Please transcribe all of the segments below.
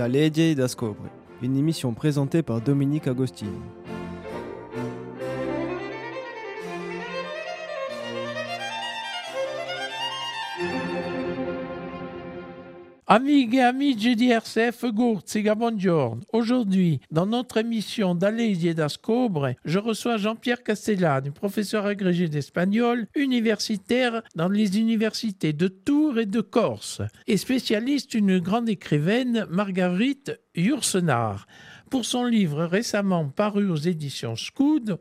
Da Legge da Scobre, une émission présentée par Dominique Agostini. Amigas et amis di RCF Gurziga, buongiorno. Aujourd'hui, dans notre émission d'Alésie d'Ascobre, je reçois Jean-Pierre Castellane, professeur agrégé d'espagnol, universitaire dans les universités de Tours et de Corse, et spécialiste d'une grande écrivaine, Marguerite Yourcenar. Pour son livre récemment paru aux éditions Scoud,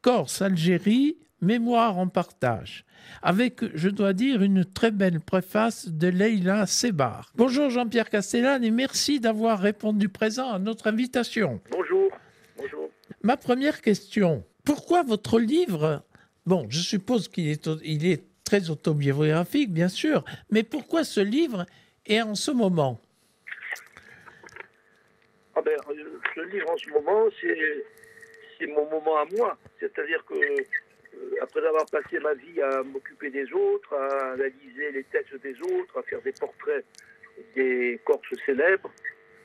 Corse, Algérie, Mémoire en partage, avec, je dois dire, une très belle préface de Leila Sebar. Bonjour Jean-Pierre Castellane et merci d'avoir répondu présent à notre invitation. Bonjour. Bonjour. Ma première question, pourquoi votre livre, bon, je suppose qu'il est, il est très autobiographique, bien sûr, mais pourquoi ce livre est en ce moment? Ah ben, Ce livre en ce moment, c'est mon moment à moi. C'est-à-dire que euh, après avoir passé ma vie à m'occuper des autres, à analyser les textes des autres, à faire des portraits des Corses célèbres,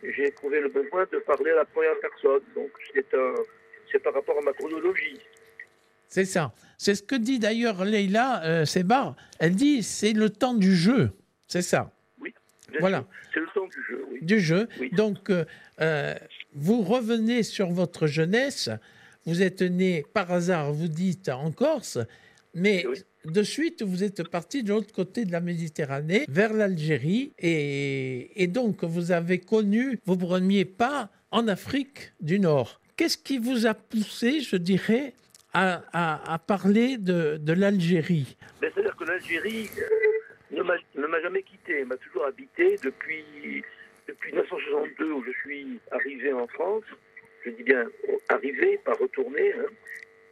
j'ai trouvé le besoin de parler à la première personne. Donc c'est par rapport à ma chronologie. C'est ça. C'est ce que dit d'ailleurs Leïla euh, Sebar. Elle dit c'est le temps du jeu. C'est ça. Oui. Voilà. C'est le temps du jeu. Oui. Du jeu. Donc euh, vous revenez sur votre jeunesse vous êtes né par hasard, vous dites, en Corse, mais de suite, vous êtes parti de l'autre côté de la Méditerranée, vers l'Algérie, et, donc vous avez connu vos premiers pas en Afrique du Nord. Qu'est-ce qui vous a poussé, je dirais, à, parler de, l'Algérie? C'est-à-dire que l'Algérie euh, ne m'a jamais quitté, elle m'a toujours habité depuis, depuis 1962 où je suis arrivé en France je dis bien arriver, pas retourner. Hein.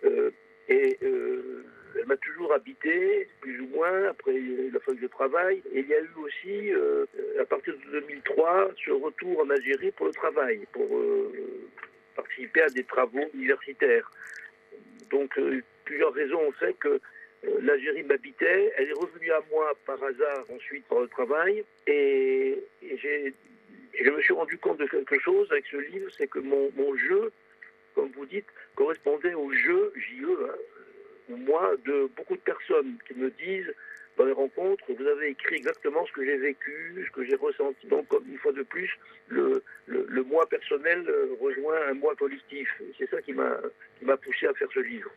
Euh, et euh, elle m'a toujours habité, plus ou moins, après la fin de travail. Et il y a eu aussi, euh, à partir de 2003, ce retour en Algérie pour le travail, pour participer à des travaux universitaires. Donc, plusieurs raisons ont fait que l'Algérie m'habitait. Elle est revenue à moi par hasard ensuite pour le travail. Et j'ai et je me suis rendu compte de quelque chose avec ce livre, c'est que mon, jeu, comme vous dites, correspondait au jeu, JE, hein, moi, de beaucoup de personnes qui me disent dans les rencontres, vous avez écrit exactement ce que j'ai vécu, ce que j'ai ressenti. Donc, comme une fois de plus, le, le, moi personnel euh, rejoint un moi collectif. C'est ça qui m'a poussé à faire ce livre.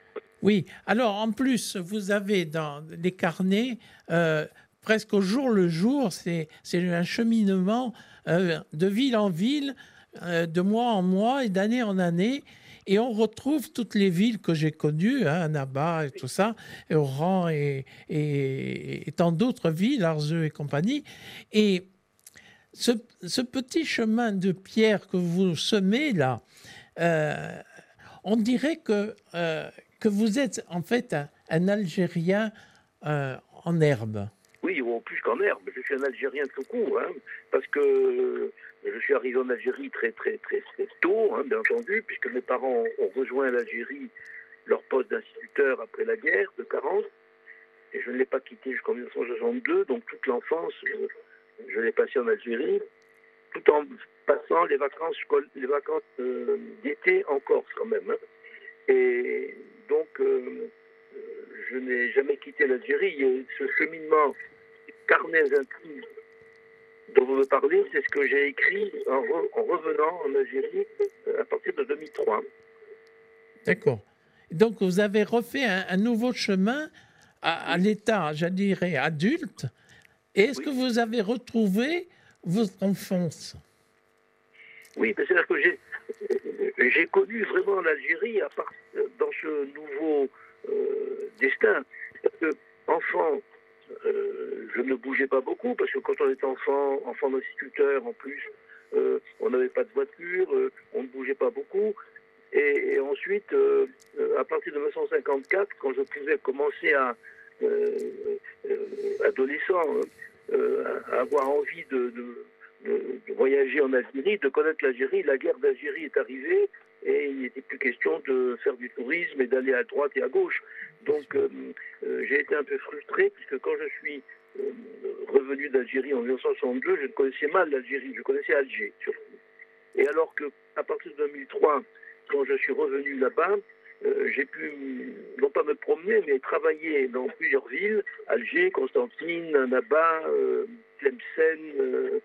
Oui, alors en plus, vous avez dans les carnets, euh, presque au jour le jour, c'est un cheminement euh, de ville en ville, euh, de mois en mois et d'année en année. Et on retrouve toutes les villes que j'ai connues, hein, Naba et tout ça, et Oran et, et, tant d'autres villes, Arzeux et compagnie. Et ce, petit chemin de pierre que vous semez là, euh, on dirait que, que vous êtes en fait un, Algérien en herbe. Ou plus qu'en herbe. Je suis un Algérien tout court, hein, parce que je suis arrivé en Algérie très très très, tôt, hein, bien entendu, puisque mes parents ont rejoint l'Algérie, leur poste d'instituteur après la guerre de 40, et je ne l'ai pas quitté jusqu'en 1962, donc toute l'enfance, je, l'ai passé en Algérie, tout en passant les vacances, les vacances euh, d'été en Corse quand même. Hein. Et donc, euh, je n'ai jamais quitté l'Algérie. Ce cheminement carnets intimes dont vous me parlez, c'est ce que j'ai écrit en, revenant en Algérie euh, à partir de 2003. D'accord. Donc vous avez refait un, nouveau chemin à, l'état, je dirais, adulte. est-ce que vous avez retrouvé votre enfance? Oui, c'est-à-dire que j'ai, connu vraiment l'Algérie dans ce nouveau euh, destin. Parce que, enfant, euh, je ne bougeais pas beaucoup parce que quand on était enfant, enfant d'instituteur en plus, euh, on n'avait pas de voiture, euh, on ne bougeait pas beaucoup. Et, ensuite, à partir de 1954, quand je pouvais commencer à, adolescent, à avoir envie de, voyager en Algérie, de connaître l'Algérie, la guerre d'Algérie est arrivée et il n'était plus question de faire du tourisme et d'aller à droite et à gauche. Donc euh, euh, j'ai été un peu frustré puisque quand je suis euh, revenu d'Algérie en 1962, je connaissais mal l'Algérie, je connaissais Alger surtout. Et alors que à partir de 2003, quand je suis revenu là-bas, j'ai pu, non pas me promener, mais travailler dans plusieurs villes, Alger, Constantine, Annaba, Tlemcen,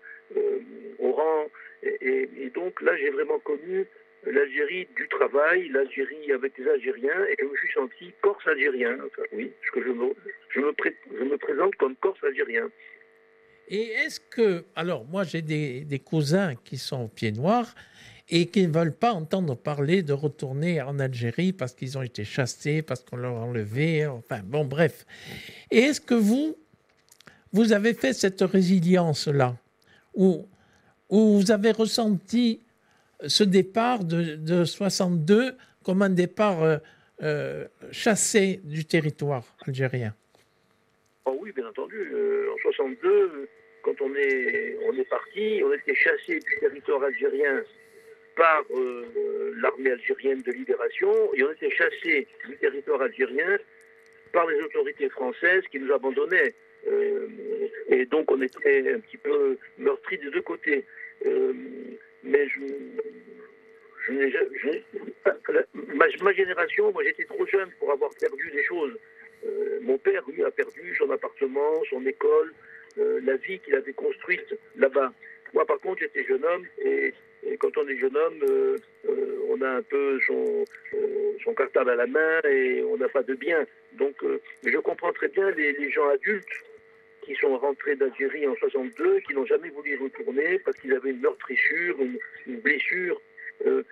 Oran. Et donc là, j'ai vraiment connu l'Algérie du travail, l'Algérie avec les Algériens, et je me suis senti corse algérien. Enfin, oui, parce que je me, je me, présente comme corse algérien. Et est-ce que, alors moi j'ai des, cousins qui sont pieds noirs et qui ne veulent pas entendre parler de retourner en Algérie parce qu'ils ont été chassés, parce qu'on leur a enlevé, enfin bon bref. Et est-ce que vous, vous avez fait cette résilience-là où, où vous avez ressenti ce départ de, de 62 comme un départ euh, euh, chassé du territoire algérien Oh oui, bien entendu. Euh, en 62, quand on est, on est parti, on était chassé du territoire algérien par l'armée algérienne de libération et on était chassé du territoire algérien par les autorités françaises qui nous abandonnaient. Et donc on était un petit peu meurtris des deux côtés. Mais je, ma, génération, moi j'étais trop jeune pour avoir perdu des choses. Euh, mon père, lui, a perdu son appartement, son école, euh, la vie qu'il avait construite là-bas. Moi, par contre, j'étais jeune homme et, quand on est jeune homme, euh, on a un peu son, cartable à la main et on n'a pas de bien. Donc, je comprends très bien les gens adultes qui sont rentrés d'Algérie en 62, qui n'ont jamais voulu y retourner parce qu'ils avaient une meurtrissure, une, blessure. Euh,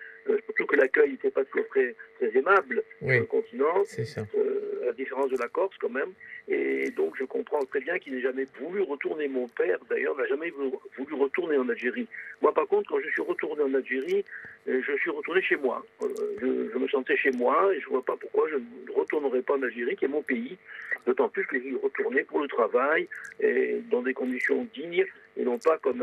surtout que l'accueil n'était pas toujours très, très aimable Oui, sur le continent ça. euh, à la différence de la Corse quand même. Et donc je comprends très bien qu'il n'ait jamais voulu retourner. Mon père, d'ailleurs, n'a jamais voulu retourner en Algérie. Moi, par contre, quand je suis retourné en Algérie, euh, je suis retourné chez moi. Euh, Je, je me sentais chez moi et je ne vois pas pourquoi je ne retournerais pas en Algérie, qui est mon pays. D'autant plus que j'y retournais pour le travail et dans des conditions dignes et non pas comme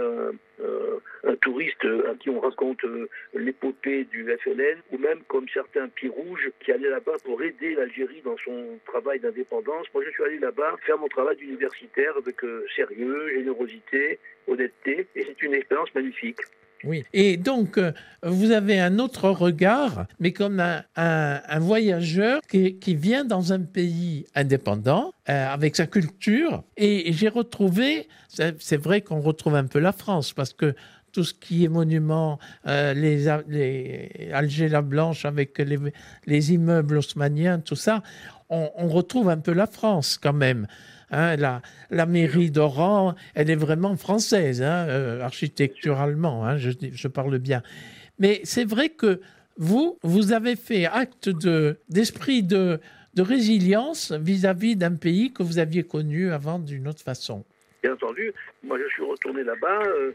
un touriste à qui on raconte euh, l'épopée du FLN ou même comme certains pieds rouges qui allaient là-bas pour aider l'Algérie dans son travail d'indépendance. Moi, je suis allé là-bas faire mon travail d'universitaire avec euh, sérieux, générosité, honnêteté et c'est une expérience magnifique. Oui. Et donc, euh, vous avez un autre regard, mais comme un, voyageur qui, vient dans un pays indépendant, euh, avec sa culture. Et j'ai retrouvé, c'est vrai qu'on retrouve un peu la France, parce que tout ce qui est monument, euh, les, Alger la Blanche avec les, les immeubles haussmanniens, tout ça, on, retrouve un peu la France quand même. Hein, la, la mairie d'Oran, elle est vraiment française, hein, euh, architecturalement, hein, je, je parle bien. Mais c'est vrai que vous, vous avez fait acte de- d'esprit de, de résilience vis-à-vis d'un pays que vous aviez connu avant d'une autre façon. Bien entendu, moi je suis retourné là-bas euh,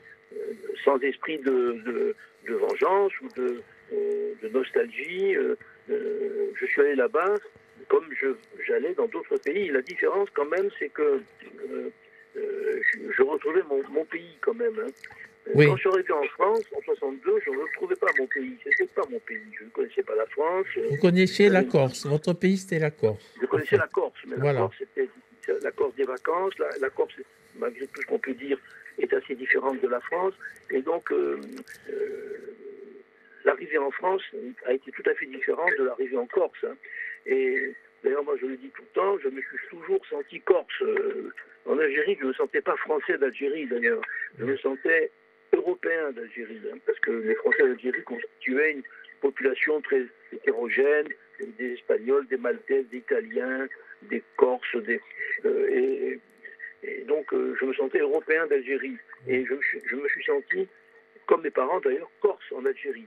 sans esprit de, de- de vengeance ou de, euh, de nostalgie. euh, euh, je suis allé là-bas comme j'allais dans d'autres pays. La différence quand même, c'est que je, je retrouvais mon, mon pays quand même. hein. Oui. Quand je suis arrivé en France, en 62, je ne retrouvais pas mon pays. C'était pas mon pays. Je ne connaissais pas la France. Vous connaissiez la Corse, votre pays c'était la Corse. je connaissais la Corse, mais la. Corse, c'était la Corse des vacances. La, la Corse, malgré tout ce qu'on peut dire, est assez différente de la France. Et donc, euh, euh, l'arrivée en France a été tout à fait différente de l'arrivée en Corse. hein. Et d'ailleurs, moi, je le dis tout le temps, je me suis toujours senti corse. Euh, en Algérie, je ne me sentais pas français d'Algérie, d'ailleurs. Je me sentais européen d'Algérie, hein, parce que les Français d'Algérie constituaient une population très hétérogène, des Espagnols, des Maltais, des Italiens, des Corses, et, et donc euh, je me sentais européen d'Algérie. Et je me, suis, je me suis senti, comme mes parents d'ailleurs, corse en Algérie.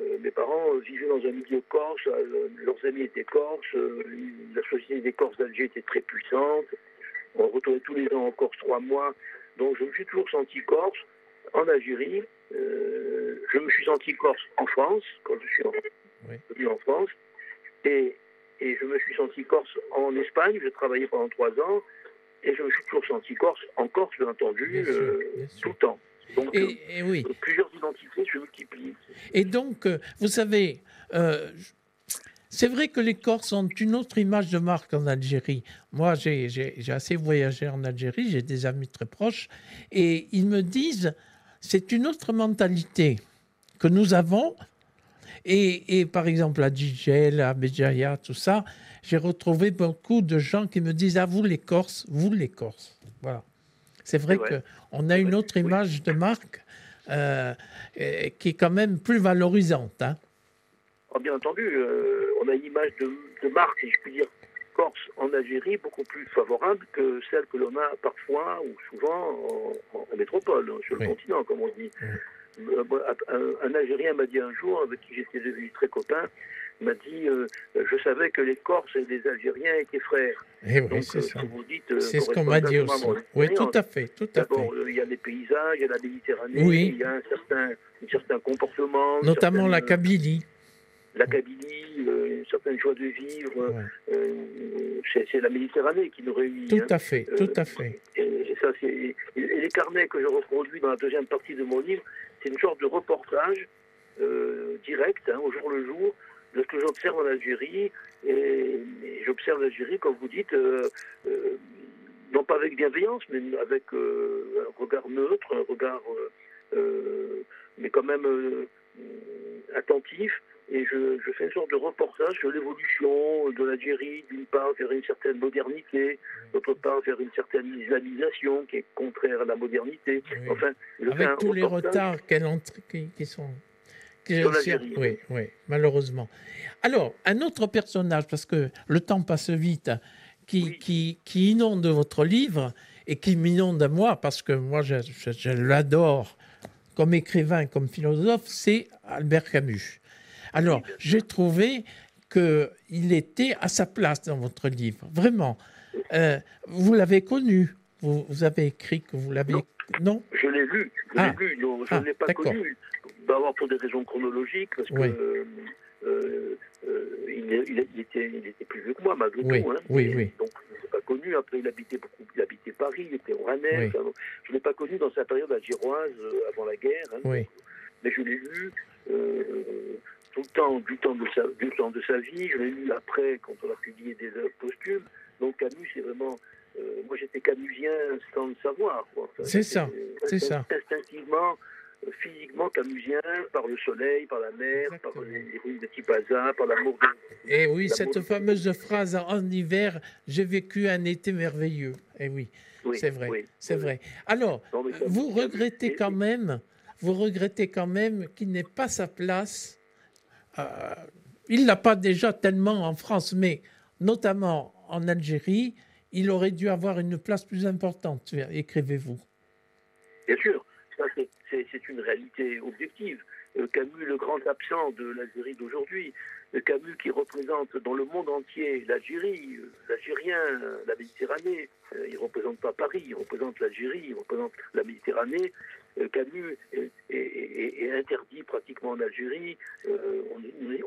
Euh, mes parents euh, vivaient dans un milieu corse, leurs amis étaient corses, la société des Corses d'Alger était très puissante. On retournait tous les ans en Corse trois mois. Donc je me suis toujours senti corse en Algérie. Euh, je me suis senti corse en France, quand je suis en- Oui. venu en France. Et, et je me suis senti corse en Espagne, j'ai travaillé pendant trois ans. Et je me suis toujours senti corse en Corse, bien entendu, Bien sûr, euh, tout le temps. Donc, Et, et oui. euh, plusieurs identités se multiplient. Et donc, euh, vous savez, euh, c'est vrai que les Corses ont une autre image de marque en Algérie. Moi, j'ai assez voyagé en Algérie, j'ai des amis très proches, et ils me disent, c'est une autre mentalité que nous avons. Et, et par exemple, à Djidjel, à Béjaïa, tout ça, j'ai retrouvé beaucoup de gens qui me disent Ah, vous les Corses, vous les Corses. Voilà. C'est vrai Ouais. qu'on a une autre image de marque euh, qui est quand même plus valorisante. hein. Ah, bien entendu, euh, on a une image de, de marque, si je puis dire, Corse en Algérie beaucoup plus favorable que celle que l'on a parfois ou souvent en, métropole, sur le Oui. continent, comme on dit. Un, un Algérien m'a dit un jour, avec qui j'étais devenu très copain, m'a dit euh, Je savais que les Corses et les Algériens étaient frères. Et oui, Donc, c'est euh, ça. euh, C'est ce qu'on m'a dit aussi. Oui, tout à fait, tout à fait. Euh, il y a les paysages, il y a la Méditerranée, Oui. il y a un certain, un certain comportement. Notamment la Kabylie. la Kabylie, euh, une certaine joie de vivre. Ouais. euh, c'est la Méditerranée qui nous réunit. Tout hein. à fait, Euh, tout à fait. Et, et ça, c'est et, et les carnets que je reproduis dans la deuxième partie de mon livre, c'est une sorte de reportage euh, direct, hein, au jour le jour, de ce que j'observe en Algérie. Et, et j'observe l'Algérie, comme vous dites, euh, euh, non pas avec bienveillance, mais avec un regard neutre, un regard, mais quand même attentif. Et je, je fais une sorte de reportage sur l'évolution de l'Algérie, d'une part vers une certaine modernité, d'autre part vers une certaine islamisation qui est contraire à la modernité. Oui. Enfin, je fais un Avec tous les retards qu'elle entre- qui, qui sont. qui- oui, oui, malheureusement. Alors, un autre personnage, parce que le temps passe vite, qui, Oui. qui, qui inonde votre livre et qui m'inonde à moi, parce que moi, je, je- je l'adore comme écrivain, comme philosophe, c'est Albert Camus. Alors, j'ai trouvé qu'il était à sa place dans votre livre, vraiment. Euh, vous l'avez connu, vous, vous avez écrit que vous l'avez... Non. non Je l'ai lu, je Ah. l'ai lu, non, je Ah, ne l'ai pas d'accord. connu. D'abord pour des raisons chronologiques, parce que Oui. euh, euh, euh, il, était, il était plus vieux que moi, malgré Oui, tout. hein. oui, Et oui. Donc je ne l'ai pas connu. Après, il habitait beaucoup, il habitait Paris, il était rouennais. Enfin, je ne l'ai pas connu dans sa période algéroise euh, avant la guerre. hein. Oui, mais je l'ai lu tout le temps, du temps, de sa, du temps de sa vie. Je l'ai lu après, quand on a publié des œuvres posthumes. Donc Camus, c'est vraiment. euh, moi, j'étais camusien sans le savoir. Enfin, C'est ça, euh, c'est ça. Instinctivement, euh, physiquement camusien, par le soleil, par la mer, par Exactement. les, les ruines de Tipaza, par l'amour de. et oui, La cette fameuse phrase en hiver, j'ai vécu un été merveilleux. Et oui, Oui, c'est vrai, oui, c'est oui. vrai. Alors, Non, vous regrettez et- quand même, vous regrettez quand même qu'il n'ait pas sa place. Euh, il l'a pas déjà tellement en France, mais notamment en Algérie, il aurait dû avoir une place plus importante. Écrivez-vous. Bien sûr, c'est- une réalité objective. Euh, Camus, le grand absent de l'Algérie d'aujourd'hui, Euh, Camus qui représente dans le monde entier l'Algérie, l'Algérien, la Méditerranée. Il ne représente pas Paris, il représente l'Algérie, il représente la Méditerranée. Euh, Camus est, est- interdit pratiquement en Algérie. Euh,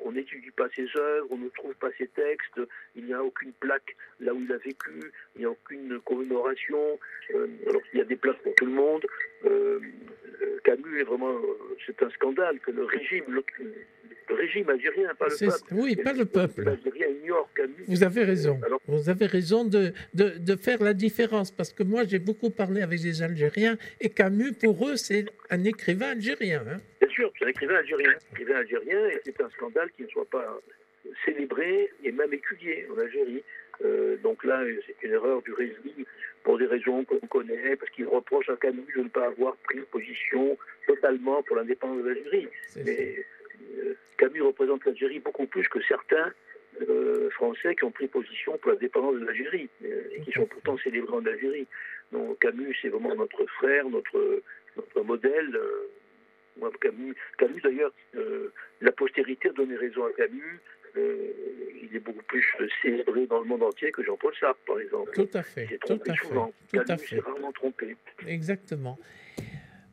on- n'étudie pas ses œuvres, on ne trouve pas ses textes. Il n'y a aucune plaque là où il a vécu, il n'y a aucune commémoration. Euh, alors il y a des plaques pour tout le monde. Euh, euh, Camus est vraiment, euh, c'est un scandale que le régime, le, régime algérien, pas le peuple. Oui, pas le peuple. Vous avez raison. Alors- Vous avez raison de, de, de faire la différence parce que moi j'ai beaucoup parlé avec des Algériens et Camus pour eux c'est un écrivain algérien. hein. Bien sûr, c'est un écrivain algérien. Écrivain algérien, et c'est un scandale qui ne soit pas célébré et même étudié en Algérie. Euh, donc là, c'est une erreur du régime pour des raisons qu'on connaît, parce qu'il reproche à Camus de ne pas avoir pris position totalement pour l'indépendance de l'Algérie. Mais Camus représente l'Algérie beaucoup plus que certains euh, Français qui ont pris position pour la dépendance de l'Algérie, euh, et qui sont pourtant célébrés en Algérie. Donc Camus, c'est vraiment notre frère, notre, notre modèle. euh, moi, Camus, Camus d'ailleurs, euh, la postérité a donné raison à Camus. il est beaucoup plus célébré dans le monde entier que Jean-Paul Sartre, par exemple. Tout à fait, tout à fait, souvent. tout à Camus fait, s'est rarement trompé. exactement.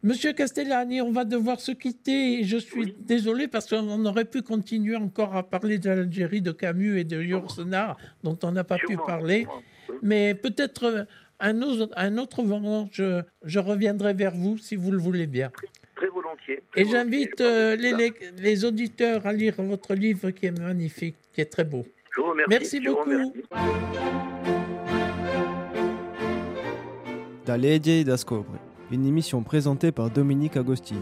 Monsieur Castellani, on va devoir se quitter. et Je suis Oui. désolé parce qu'on aurait pu continuer encore à parler de l'Algérie, de Camus et de Yourcenar, dont on n'a pas pu parler. sûrement. Mais peut-être euh, un autre, un autre moment, je, je reviendrai vers vous si vous le voulez bien. Très volontiers. très Et j'invite euh, les, les- les auditeurs à lire votre livre qui est magnifique, qui est très beau. Je vous remercie. Merci je vous beaucoup. remercie. Une émission présentée par Dominique Agostini.